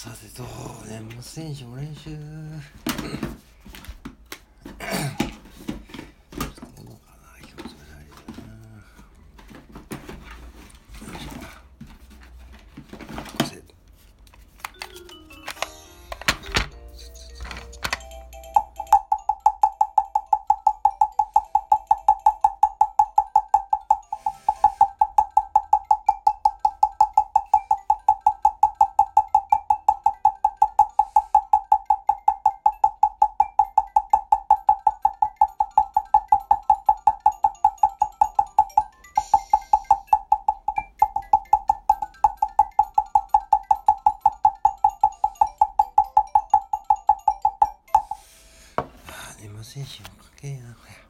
さて。と年末年始も練習。あ年末年始もかけえなこれ